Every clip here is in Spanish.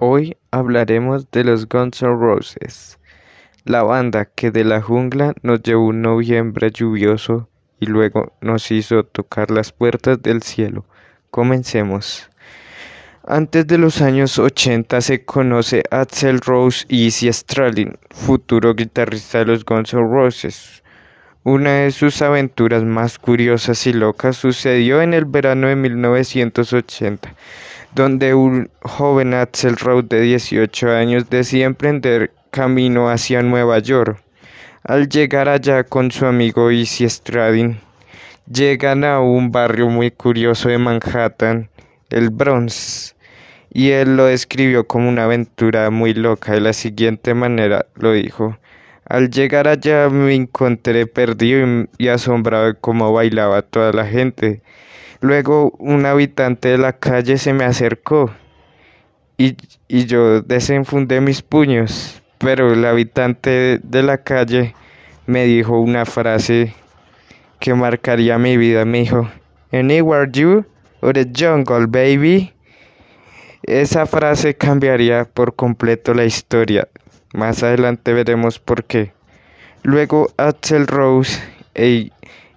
Hoy hablaremos de los Guns N' Roses, la banda que de la jungla nos llevó un noviembre lluvioso y luego nos hizo tocar las puertas del cielo. Comencemos. Antes de los años 80 se conoce a Axel Rose y Izzy Stradlin, futuro guitarrista de los Guns N' Roses. Una de sus aventuras más curiosas y locas sucedió en el verano de 1980 donde un joven Axel Rose de 18 años decide emprender camino hacia Nueva York. Al llegar allá con su amigo Izzy Stradin, llegan a un barrio muy curioso de Manhattan, el Bronx, y él lo describió como una aventura muy loca de la siguiente manera lo dijo. Al llegar allá me encontré perdido y asombrado de cómo bailaba toda la gente. Luego un habitante de la calle se me acercó y, yo desenfundé mis puños, pero el habitante de la calle me dijo una frase que marcaría mi vida. Me dijo, Anywhere you or the jungle, baby. Esa frase cambiaría por completo la historia. Más adelante veremos por qué. Luego Axel Rose e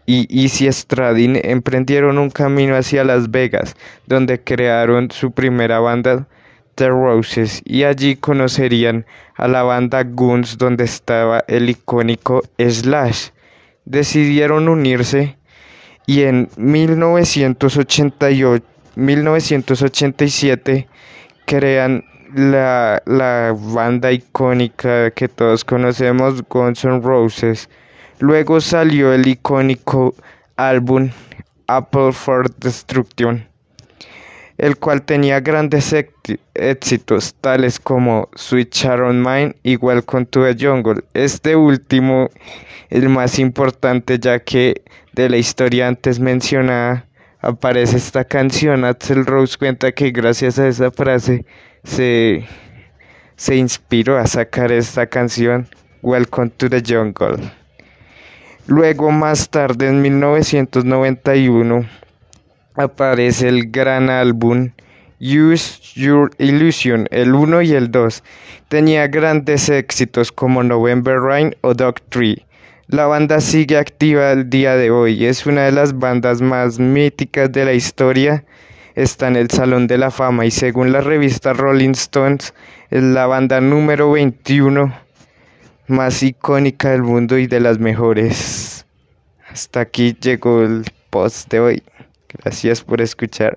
y Izzy Stradin emprendieron un camino hacia Las Vegas, donde crearon su primera banda The Roses y allí conocerían a la banda Guns donde estaba el icónico Slash. Decidieron unirse y en 1988, 1987 crean la, la banda icónica que todos conocemos, Guns N' Roses. Luego salió el icónico álbum Apple for Destruction, el cual tenía grandes éxitos tales como Sweet Sharon Mine y Welcome to the Jungle. Este último, el más importante ya que de la historia antes mencionada aparece esta canción. Axel Rose cuenta que gracias a esa frase se, se inspiró a sacar esta canción Welcome to the Jungle. Luego, más tarde, en 1991, aparece el gran álbum Use Your Illusion, el 1 y el 2. Tenía grandes éxitos como November Rain o Dog Tree. La banda sigue activa el día de hoy, es una de las bandas más míticas de la historia. Está en el Salón de la Fama y según la revista Rolling Stones es la banda número 21 más icónica del mundo y de las mejores. Hasta aquí llegó el post de hoy. Gracias por escuchar.